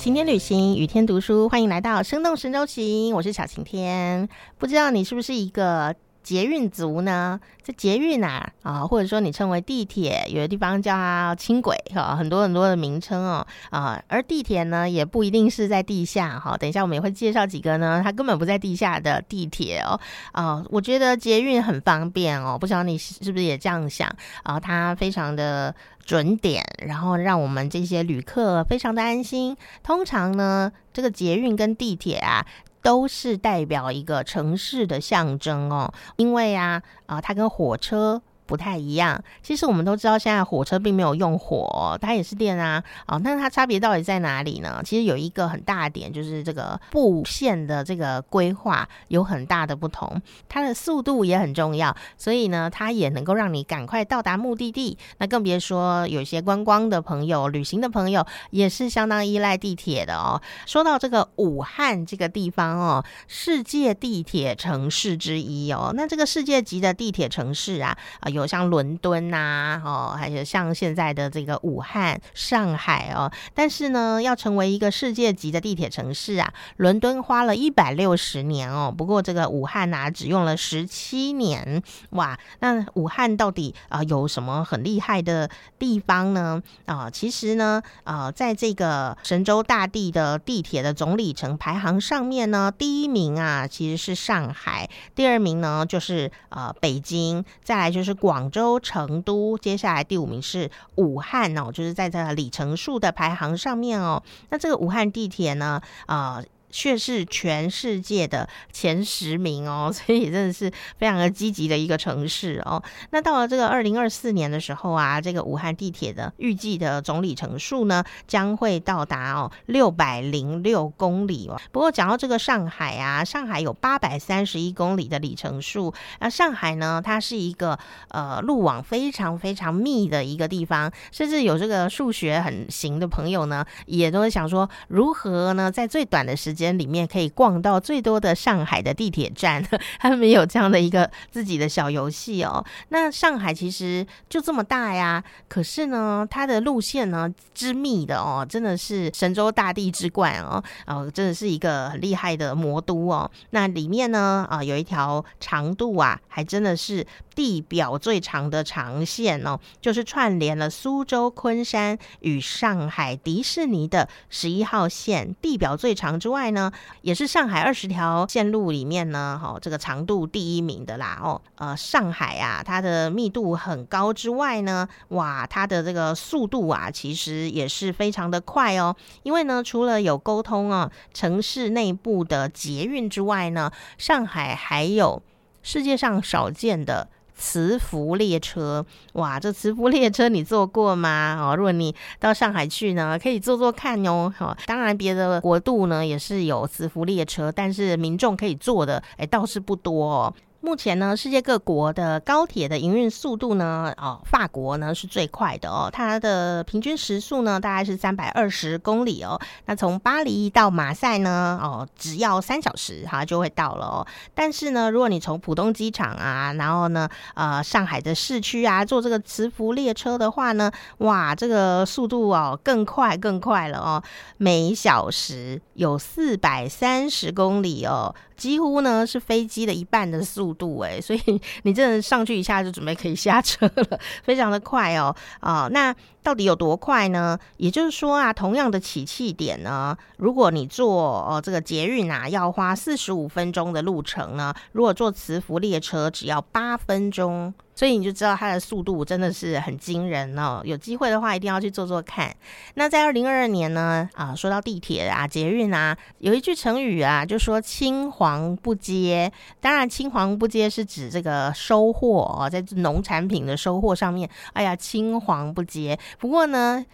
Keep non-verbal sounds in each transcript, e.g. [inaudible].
晴天旅行，雨天读书，欢迎来到生动神州行，我是小晴天。不知道你是不是一个捷运族呢？这捷运啊，啊，或者说你称为地铁，有的地方叫它轻轨，哈，很多很多的名称哦，啊，而地铁呢，也不一定是在地下，哈。等一下我们也会介绍几个呢，它根本不在地下的地铁哦，啊，我觉得捷运很方便哦，不知道你是不是也这样想啊？它非常的。准点，然后让我们这些旅客非常的安心。通常呢，这个捷运跟地铁啊，都是代表一个城市的象征哦，因为啊，啊，它跟火车。不太一样，其实我们都知道，现在火车并没有用火，它也是电啊。哦，那它差别到底在哪里呢？其实有一个很大的点，就是这个布线的这个规划有很大的不同，它的速度也很重要，所以呢，它也能够让你赶快到达目的地。那更别说有些观光的朋友、旅行的朋友，也是相当依赖地铁的哦。说到这个武汉这个地方哦，世界地铁城市之一哦，那这个世界级的地铁城市啊，啊有。有像伦敦呐，哦，还有像现在的这个武汉、上海哦，但是呢，要成为一个世界级的地铁城市啊，伦敦花了一百六十年哦，不过这个武汉呐，只用了十七年，哇，那武汉到底啊有什么很厉害的地方呢？啊，其实呢，呃，在这个神州大地的地铁的总里程排行上面呢，第一名啊其实是上海，第二名呢就是呃北京，再来就是广。广州、成都，接下来第五名是武汉哦，就是在这个里程数的排行上面哦。那这个武汉地铁呢，啊。却是全世界的前十名哦，[laughs] 所以真的是非常的积极的一个城市哦。那到了这个二零二四年的时候啊，这个武汉地铁的预计的总里程数呢，将会到达哦六百零六公里哦。不过讲到这个上海啊，上海有八百三十一公里的里程数。那上海呢，它是一个呃路网非常非常密的一个地方，甚至有这个数学很行的朋友呢，也都会想说如何呢，在最短的时间。间里面可以逛到最多的上海的地铁站，[laughs] 他们有这样的一个自己的小游戏哦。那上海其实就这么大呀，可是呢，它的路线呢之密的哦，真的是神州大地之冠哦，哦，真的是一个很厉害的魔都哦。那里面呢啊，有一条长度啊，还真的是。地表最长的长线哦，就是串联了苏州、昆山与上海迪士尼的十一号线。地表最长之外呢，也是上海二十条线路里面呢，哈，这个长度第一名的啦哦。呃，上海啊，它的密度很高之外呢，哇，它的这个速度啊，其实也是非常的快哦。因为呢，除了有沟通啊，城市内部的捷运之外呢，上海还有世界上少见的。磁浮列车，哇，这磁浮列车你坐过吗？哦，如果你到上海去呢，可以坐坐看哦。好，当然别的国度呢也是有磁浮列车，但是民众可以坐的，哎，倒是不多哦。目前呢，世界各国的高铁的营运速度呢，哦，法国呢是最快的哦，它的平均时速呢大概是三百二十公里哦。那从巴黎到马赛呢，哦，只要三小时哈就会到了哦。但是呢，如果你从浦东机场啊，然后呢，呃，上海的市区啊，坐这个磁浮列车的话呢，哇，这个速度哦更快更快了哦，每小时有四百三十公里哦。几乎呢是飞机的一半的速度哎，所以 [laughs] 你真的上去一下就准备可以下车了，非常的快哦啊！那到底有多快呢？也就是说啊，同样的起讫点呢，如果你坐哦这个捷运啊，要花四十五分钟的路程呢，如果坐磁浮列车只要八分钟。所以你就知道它的速度真的是很惊人哦！有机会的话一定要去做做看。那在二零二二年呢，啊，说到地铁啊、捷运啊，有一句成语啊，就说“青黄不接”。当然，“青黄不接”是指这个收获哦，在农产品的收获上面，哎呀，青黄不接。不过呢，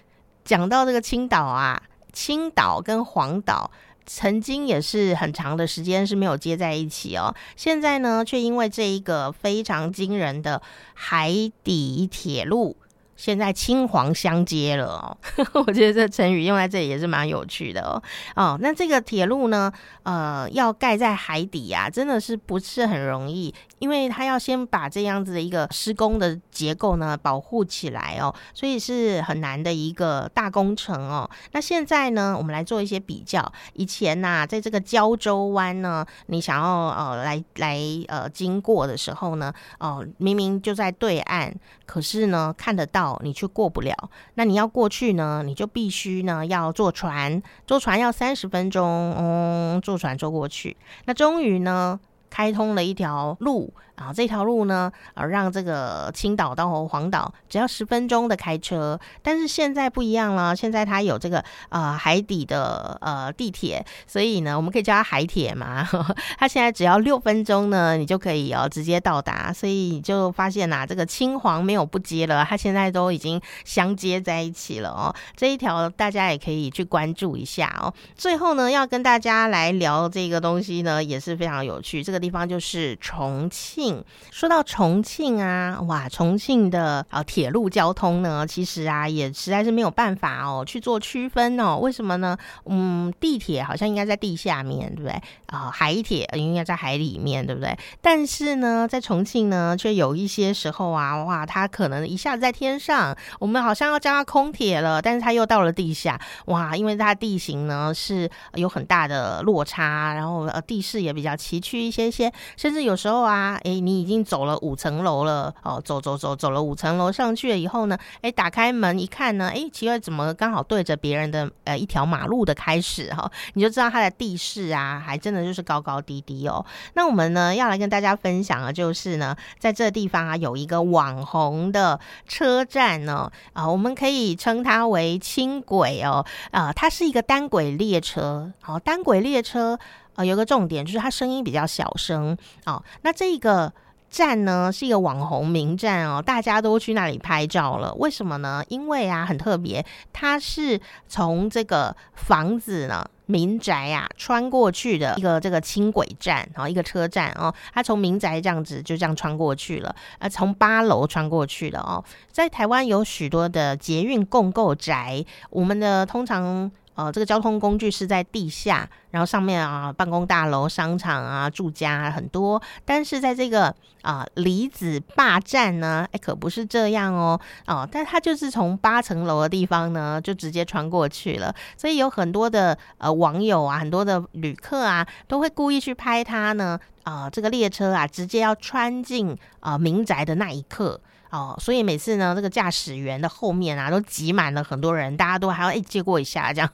讲到这个青岛啊，青岛跟黄岛。曾经也是很长的时间是没有接在一起哦，现在呢，却因为这一个非常惊人的海底铁路，现在青黄相接了哦。[laughs] 我觉得这成语用在这里也是蛮有趣的哦。哦，那这个铁路呢，呃，要盖在海底啊，真的是不是很容易？因为它要先把这样子的一个施工的结构呢保护起来哦，所以是很难的一个大工程哦。那现在呢，我们来做一些比较。以前呐，在这个胶州湾呢，你想要呃来来呃经过的时候呢，哦，明明就在对岸，可是呢看得到，你却过不了。那你要过去呢，你就必须呢要坐船，坐船要三十分钟，嗯，坐船坐过去。那终于呢，开通了一条路。啊，这条路呢，呃，让这个青岛到黄岛只要十分钟的开车，但是现在不一样了，现在它有这个呃海底的呃地铁，所以呢，我们可以叫它海铁嘛。[laughs] 它现在只要六分钟呢，你就可以哦直接到达，所以你就发现呐，这个青黄没有不接了，它现在都已经相接在一起了哦。这一条大家也可以去关注一下哦。最后呢，要跟大家来聊这个东西呢，也是非常有趣，这个地方就是重庆。说到重庆啊，哇，重庆的啊铁路交通呢，其实啊也实在是没有办法哦去做区分哦。为什么呢？嗯，地铁好像应该在地下面对不对？啊，海铁应该在海里面对不对？但是呢，在重庆呢，却有一些时候啊，哇，它可能一下子在天上，我们好像要叫它空铁了，但是它又到了地下，哇，因为它地形呢是有很大的落差，然后呃地势也比较崎岖一些些，甚至有时候啊，诶。你已经走了五层楼了哦，走走走走了五层楼上去了以后呢，哎，打开门一看呢，哎，奇怪，怎么刚好对着别人的呃一条马路的开始哈，你就知道它的地势啊，还真的就是高高低低哦。那我们呢要来跟大家分享的就是呢，在这地方啊有一个网红的车站呢，啊，我们可以称它为轻轨哦，啊，它是一个单轨列车，好，单轨列车。啊，有个重点就是它声音比较小声哦。那这个站呢是一个网红名站哦，大家都去那里拍照了。为什么呢？因为啊很特别，它是从这个房子呢民宅啊穿过去的一个这个轻轨站，然后一个车站哦。它从民宅这样子就这样穿过去了，呃，从八楼穿过去了哦。在台湾有许多的捷运共构宅，我们的通常。呃，这个交通工具是在地下，然后上面啊，办公大楼、商场啊、住家啊很多。但是在这个啊离子坝站呢，哎，可不是这样哦，哦，但它就是从八层楼的地方呢，就直接穿过去了。所以有很多的呃网友啊，很多的旅客啊，都会故意去拍它呢。啊，这个列车啊，直接要穿进啊民宅的那一刻。哦，所以每次呢，这个驾驶员的后面啊，都挤满了很多人，大家都还要哎借过一下这样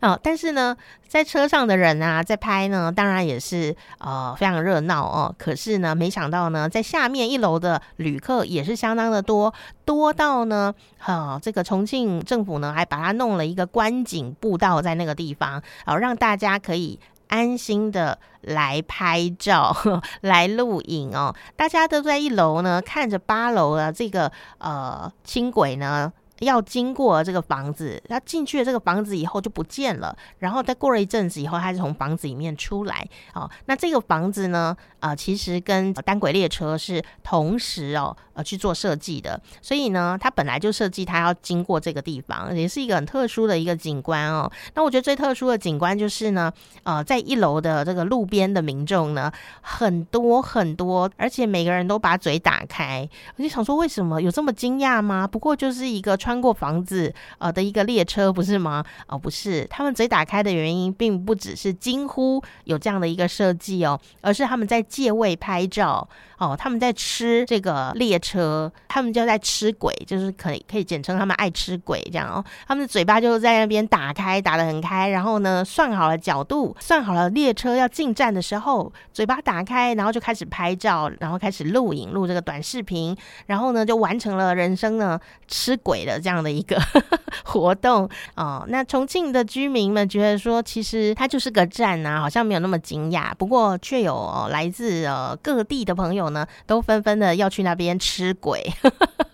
啊。[laughs] 但是呢，在车上的人啊，在拍呢，当然也是呃非常热闹哦。可是呢，没想到呢，在下面一楼的旅客也是相当的多，多到呢，哈，这个重庆政府呢，还把它弄了一个观景步道在那个地方，哦，让大家可以。安心的来拍照、[laughs] 来录影哦，大家都在一楼呢，看着八楼的这个呃轻轨呢。要经过这个房子，他进去了这个房子以后就不见了，然后再过了一阵子以后，他就从房子里面出来。哦，那这个房子呢，呃，其实跟单轨列车是同时哦，呃，去做设计的，所以呢，它本来就设计它要经过这个地方，也是一个很特殊的一个景观哦。那我觉得最特殊的景观就是呢，呃，在一楼的这个路边的民众呢，很多很多，而且每个人都把嘴打开，我就想说，为什么有这么惊讶吗？不过就是一个。穿过房子呃的一个列车不是吗？哦，不是，他们嘴打开的原因并不只是惊呼有这样的一个设计哦，而是他们在借位拍照哦，他们在吃这个列车，他们就在吃鬼，就是可以可以简称他们爱吃鬼这样哦，他们的嘴巴就在那边打开，打得很开，然后呢算好了角度，算好了列车要进站的时候，嘴巴打开，然后就开始拍照，然后开始录影录这个短视频，然后呢就完成了人生呢吃鬼的。这样的一个 [laughs] 活动哦，那重庆的居民们觉得说，其实它就是个站啊，好像没有那么惊讶。不过，却有来自呃各地的朋友呢，都纷纷的要去那边吃鬼。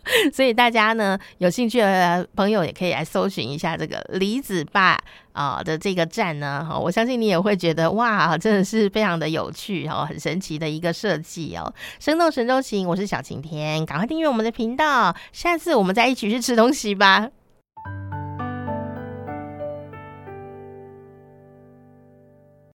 [laughs] 所以大家呢，有兴趣的朋友也可以来搜寻一下这个离子坝啊的这个站呢。哈，我相信你也会觉得哇，真的是非常的有趣哦，很神奇的一个设计哦。生动神州行，我是小晴天，赶快订阅我们的频道，下次我们再一起去吃东西吧。